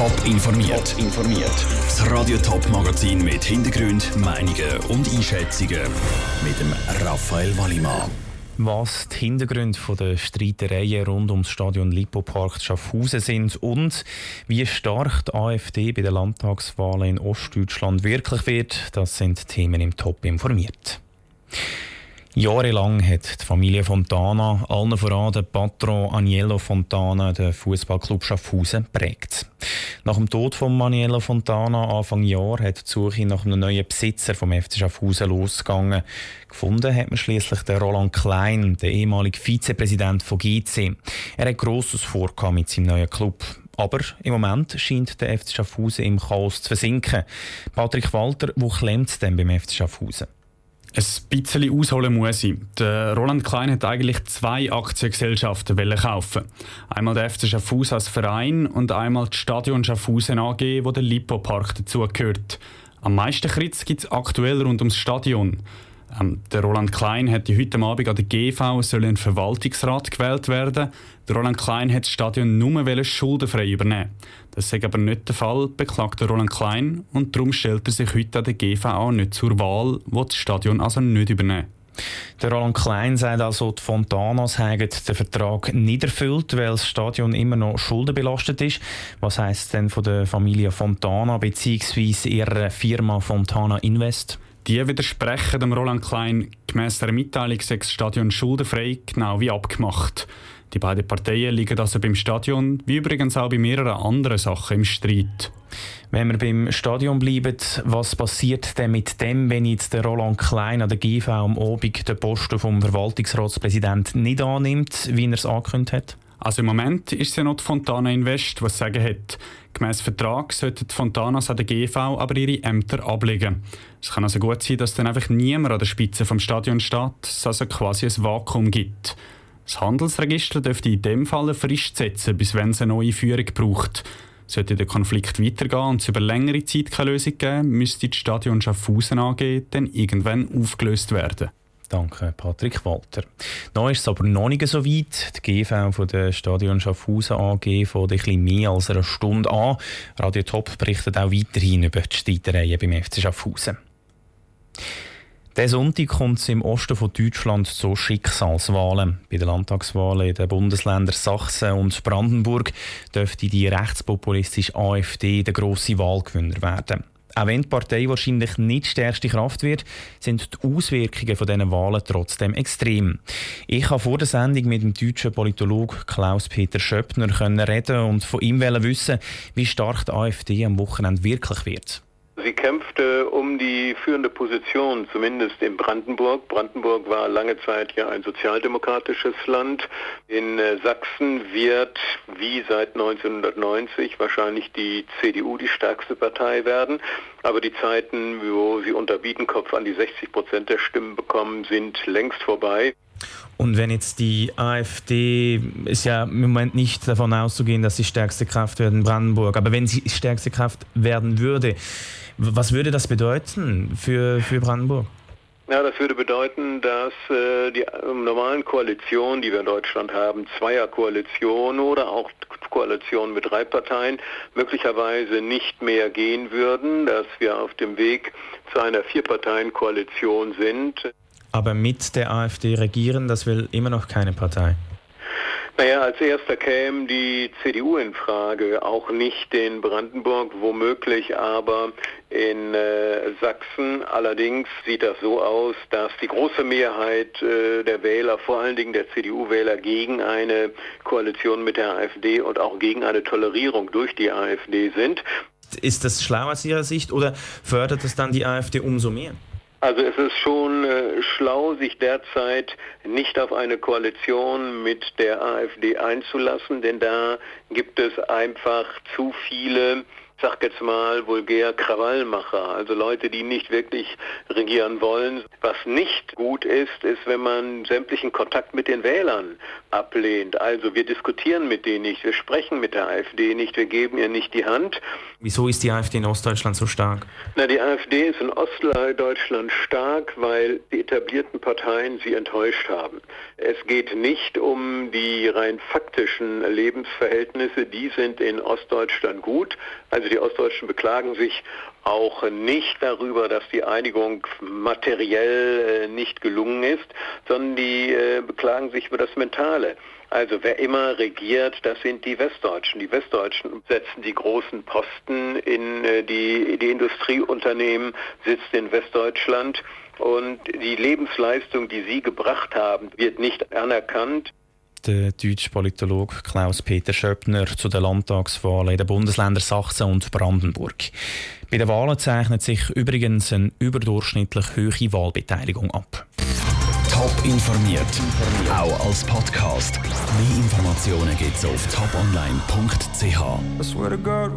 Top informiert. informiert. Das Radio Top Magazin mit Hintergrund, Meinungen und Einschätzungen mit dem Raphael Wallimann. Was die Hintergründe der Streitereien rund ums Stadion Lipopark Schaffhausen sind und wie stark die AfD bei den Landtagswahlen in Ostdeutschland wirklich wird, das sind Themen im Top informiert. Jahrelang hat die Familie Fontana, allen voran der Patron Aniello Fontana, den Fußballclub Schaffhausen prägt. Nach dem Tod von Aniello Fontana Anfang Jahr hat die Suche nach einem neuen Besitzer vom FC Schaffhausen losgegangen. Gefunden hat man schließlich den Roland Klein, den ehemaligen Vizepräsident von GC. Er hat Grosses vor mit seinem neuen Club. Aber im Moment scheint der FC Schaffhausen im Chaos zu versinken. Patrick Walter, wo klemmt es denn beim FC Schaffhausen? Ein bisschen ausholen muss ich. Der Roland Klein hat eigentlich zwei Aktiengesellschaften kaufen. Einmal der FC Schaffhausen als Verein und einmal das Stadion Schaffhausen AG, wo der Lipo-Park dazugehört. Am meisten Kritz gibt es aktuell rund ums Stadion. Ähm, der Roland Klein hat heute Abend an der GV soll ein Verwaltungsrat gewählt werden. Der Roland Klein hat das Stadion nur schuldenfrei übernehmen. Das ist aber nicht der Fall, beklagt der Roland Klein und darum stellt er sich heute an der GV auch nicht zur Wahl, wo das Stadion also nicht übernehmen. Der Roland Klein sagt also, die Fontanas haben den Vertrag nicht erfüllt, weil das Stadion immer noch schuldenbelastet ist. Was heisst denn von der Familie Fontana bzw. ihrer Firma Fontana Invest? Die widersprechen dem Roland Klein. Gemäss der Mitteilung sei das Stadion schuldenfrei, genau wie abgemacht. Die beiden Parteien liegen also beim Stadion, wie übrigens auch bei mehreren anderen Sachen im Streit. Wenn wir beim Stadion bleiben, was passiert denn mit dem, wenn jetzt der Roland Klein an der GV am Abend den Posten vom Verwaltungsratspräsident nicht annimmt, wie er es angekündigt hat? Also im Moment ist es ja noch die Fontana Invest, was sagen hat. Gemäss Vertrag sollten die Fontanas an der GV aber ihre Ämter ablegen. Es kann also gut sein, dass dann einfach niemand an der Spitze vom Stadion steht, es also quasi ein Vakuum gibt. Das Handelsregister dürfte in dem Fall eine Frist setzen, bis wenn es eine neue Führung braucht. Sollte der Konflikt weitergehen und es über längere Zeit keine Lösung geben, müsste das Stadion Schaffhausen AG dann irgendwann aufgelöst werden. Danke, Patrick Walter. Noch ist es aber noch nicht so weit. Die GV von der Stadion Schaffhausen AG ein bisschen mehr als einer Stunde an. Radio Top berichtet auch weiterhin über die Streitereien beim FC Schaffhausen. Der Sonntag kommt es im Osten von Deutschland zu Schicksalswahlen. Bei den Landtagswahlen in den Bundesländern Sachsen und Brandenburg dürfte die rechtspopulistische AfD der grosse Wahlgewinner werden. Auch wenn die Partei wahrscheinlich nicht stärkste Kraft wird, sind die Auswirkungen von diesen Wahlen trotzdem extrem. Ich habe vor der Sendung mit dem deutschen Politologen Klaus-Peter Schöppner reden und von ihm wissen, wie stark die AfD am Wochenende wirklich wird. Sie kämpfte um die führende Position, zumindest in Brandenburg. Brandenburg war lange Zeit ja ein sozialdemokratisches Land. In äh, Sachsen wird, wie seit 1990, wahrscheinlich die CDU die stärkste Partei werden. Aber die Zeiten, wo sie unter Biedenkopf an die 60 Prozent der Stimmen bekommen, sind längst vorbei. Und wenn jetzt die AfD, ist ja im Moment nicht davon auszugehen, dass sie stärkste Kraft wird in Brandenburg, aber wenn sie stärkste Kraft werden würde, was würde das bedeuten für, für Brandenburg? Ja, das würde bedeuten, dass äh, die normalen Koalitionen, die wir in Deutschland haben, Zweierkoalition oder auch Koalitionen mit drei Parteien, möglicherweise nicht mehr gehen würden, dass wir auf dem Weg zu einer Vierparteien-Koalition sind. Aber mit der AfD regieren, das will immer noch keine Partei. Naja, als erster käme die CDU in Frage, auch nicht in Brandenburg, womöglich aber in äh, Sachsen. Allerdings sieht das so aus, dass die große Mehrheit äh, der Wähler, vor allen Dingen der CDU-Wähler, gegen eine Koalition mit der AfD und auch gegen eine Tolerierung durch die AfD sind. Ist das schlau aus Ihrer Sicht oder fördert es dann die AfD umso mehr? Also es ist schon äh, schlau, sich derzeit nicht auf eine Koalition mit der AfD einzulassen, denn da gibt es einfach zu viele sag jetzt mal, vulgär Krawallmacher, also Leute, die nicht wirklich regieren wollen. Was nicht gut ist, ist, wenn man sämtlichen Kontakt mit den Wählern ablehnt. Also wir diskutieren mit denen nicht, wir sprechen mit der AfD nicht, wir geben ihr nicht die Hand. Wieso ist die AfD in Ostdeutschland so stark? Na, die AfD ist in Ostdeutschland stark, weil die etablierten Parteien sie enttäuscht haben. Es geht nicht um die rein faktischen Lebensverhältnisse, die sind in Ostdeutschland gut. Also die Ostdeutschen beklagen sich auch nicht darüber, dass die Einigung materiell äh, nicht gelungen ist, sondern die äh, beklagen sich über das Mentale. Also wer immer regiert, das sind die Westdeutschen. Die Westdeutschen setzen die großen Posten in äh, die, die Industrieunternehmen, sitzt in Westdeutschland und die Lebensleistung, die sie gebracht haben, wird nicht anerkannt der deutsche Politologe Klaus-Peter Schöppner zu den Landtagswahlen in den Bundesländern Sachsen und Brandenburg. Bei den Wahlen zeichnet sich übrigens eine überdurchschnittlich hohe Wahlbeteiligung ab. Top informiert, auch als Podcast. Mehr Informationen gibt es auf toponline.ch.